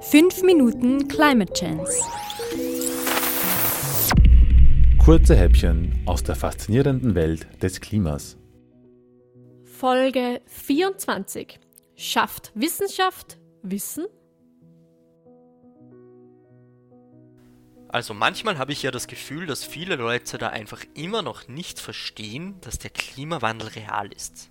5 Minuten Climate Chance. Kurze Häppchen aus der faszinierenden Welt des Klimas. Folge 24. Schafft Wissenschaft Wissen? Also manchmal habe ich ja das Gefühl, dass viele Leute da einfach immer noch nicht verstehen, dass der Klimawandel real ist.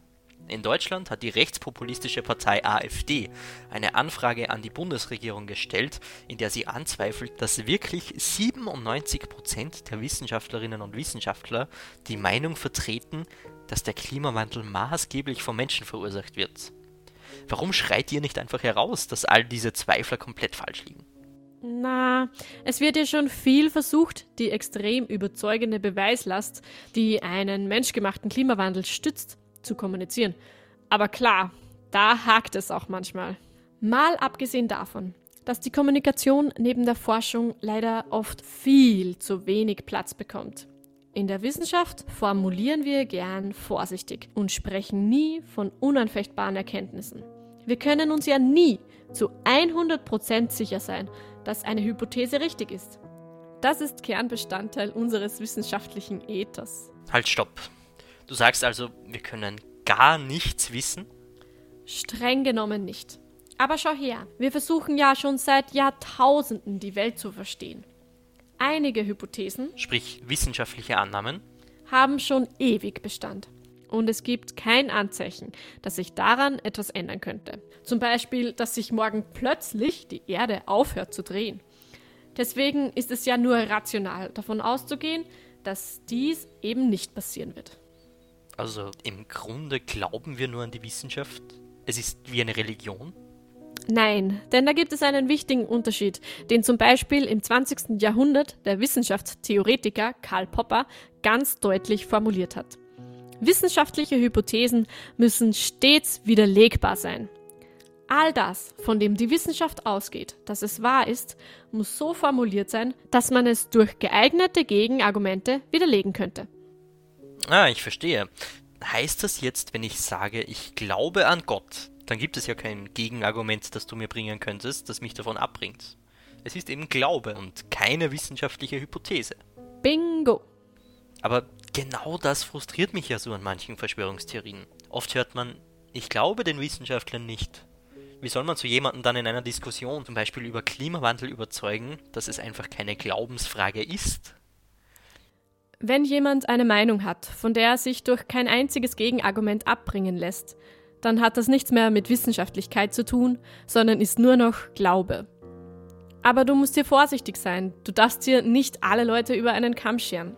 In Deutschland hat die rechtspopulistische Partei AfD eine Anfrage an die Bundesregierung gestellt, in der sie anzweifelt, dass wirklich 97 Prozent der Wissenschaftlerinnen und Wissenschaftler die Meinung vertreten, dass der Klimawandel maßgeblich vom Menschen verursacht wird. Warum schreit ihr nicht einfach heraus, dass all diese Zweifler komplett falsch liegen? Na, es wird ja schon viel versucht, die extrem überzeugende Beweislast, die einen menschgemachten Klimawandel stützt, zu kommunizieren. Aber klar, da hakt es auch manchmal. Mal abgesehen davon, dass die Kommunikation neben der Forschung leider oft viel zu wenig Platz bekommt. In der Wissenschaft formulieren wir gern vorsichtig und sprechen nie von unanfechtbaren Erkenntnissen. Wir können uns ja nie zu 100% sicher sein, dass eine Hypothese richtig ist. Das ist Kernbestandteil unseres wissenschaftlichen Ethos. Halt, stopp. Du sagst also, wir können gar nichts wissen? Streng genommen nicht. Aber schau her, wir versuchen ja schon seit Jahrtausenden die Welt zu verstehen. Einige Hypothesen, sprich wissenschaftliche Annahmen, haben schon ewig Bestand. Und es gibt kein Anzeichen, dass sich daran etwas ändern könnte. Zum Beispiel, dass sich morgen plötzlich die Erde aufhört zu drehen. Deswegen ist es ja nur rational davon auszugehen, dass dies eben nicht passieren wird. Also im Grunde glauben wir nur an die Wissenschaft? Es ist wie eine Religion? Nein, denn da gibt es einen wichtigen Unterschied, den zum Beispiel im 20. Jahrhundert der Wissenschaftstheoretiker Karl Popper ganz deutlich formuliert hat. Wissenschaftliche Hypothesen müssen stets widerlegbar sein. All das, von dem die Wissenschaft ausgeht, dass es wahr ist, muss so formuliert sein, dass man es durch geeignete Gegenargumente widerlegen könnte. Ah, ich verstehe. Heißt das jetzt, wenn ich sage, ich glaube an Gott, dann gibt es ja kein Gegenargument, das du mir bringen könntest, das mich davon abbringt. Es ist eben Glaube und keine wissenschaftliche Hypothese. Bingo! Aber genau das frustriert mich ja so an manchen Verschwörungstheorien. Oft hört man, ich glaube den Wissenschaftlern nicht. Wie soll man zu jemandem dann in einer Diskussion, zum Beispiel über Klimawandel, überzeugen, dass es einfach keine Glaubensfrage ist? Wenn jemand eine Meinung hat, von der er sich durch kein einziges Gegenargument abbringen lässt, dann hat das nichts mehr mit Wissenschaftlichkeit zu tun, sondern ist nur noch Glaube. Aber du musst hier vorsichtig sein, du darfst hier nicht alle Leute über einen Kamm scheren.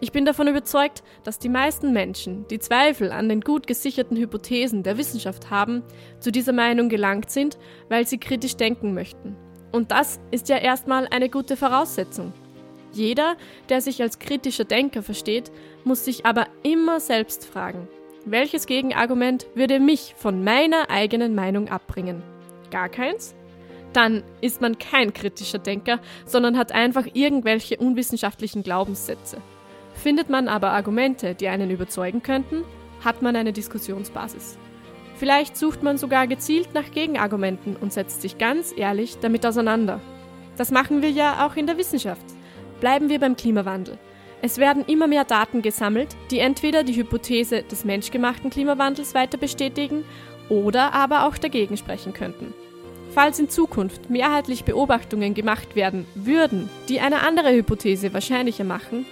Ich bin davon überzeugt, dass die meisten Menschen, die Zweifel an den gut gesicherten Hypothesen der Wissenschaft haben, zu dieser Meinung gelangt sind, weil sie kritisch denken möchten. Und das ist ja erstmal eine gute Voraussetzung. Jeder, der sich als kritischer Denker versteht, muss sich aber immer selbst fragen, welches Gegenargument würde mich von meiner eigenen Meinung abbringen? Gar keins? Dann ist man kein kritischer Denker, sondern hat einfach irgendwelche unwissenschaftlichen Glaubenssätze. Findet man aber Argumente, die einen überzeugen könnten, hat man eine Diskussionsbasis. Vielleicht sucht man sogar gezielt nach Gegenargumenten und setzt sich ganz ehrlich damit auseinander. Das machen wir ja auch in der Wissenschaft. Bleiben wir beim Klimawandel. Es werden immer mehr Daten gesammelt, die entweder die Hypothese des menschgemachten Klimawandels weiter bestätigen oder aber auch dagegen sprechen könnten. Falls in Zukunft mehrheitlich Beobachtungen gemacht werden würden, die eine andere Hypothese wahrscheinlicher machen,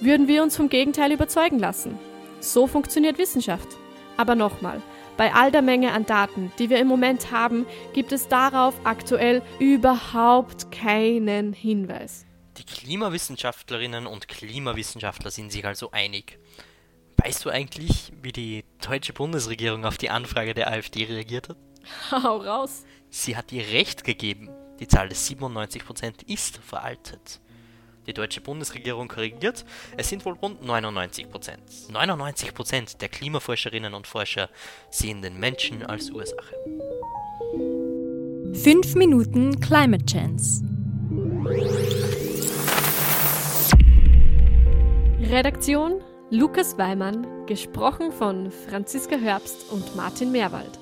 würden wir uns vom Gegenteil überzeugen lassen. So funktioniert Wissenschaft. Aber nochmal, bei all der Menge an Daten, die wir im Moment haben, gibt es darauf aktuell überhaupt keinen Hinweis. Die Klimawissenschaftlerinnen und Klimawissenschaftler sind sich also einig. Weißt du eigentlich, wie die deutsche Bundesregierung auf die Anfrage der AfD reagiert hat? Hau raus. Sie hat ihr Recht gegeben. Die Zahl des 97% ist veraltet. Die deutsche Bundesregierung korrigiert, es sind wohl rund 99%. 99% der Klimaforscherinnen und Forscher sehen den Menschen als Ursache. 5 Minuten Climate Chance. Redaktion Lukas Weimann, gesprochen von Franziska Herbst und Martin Meerwald.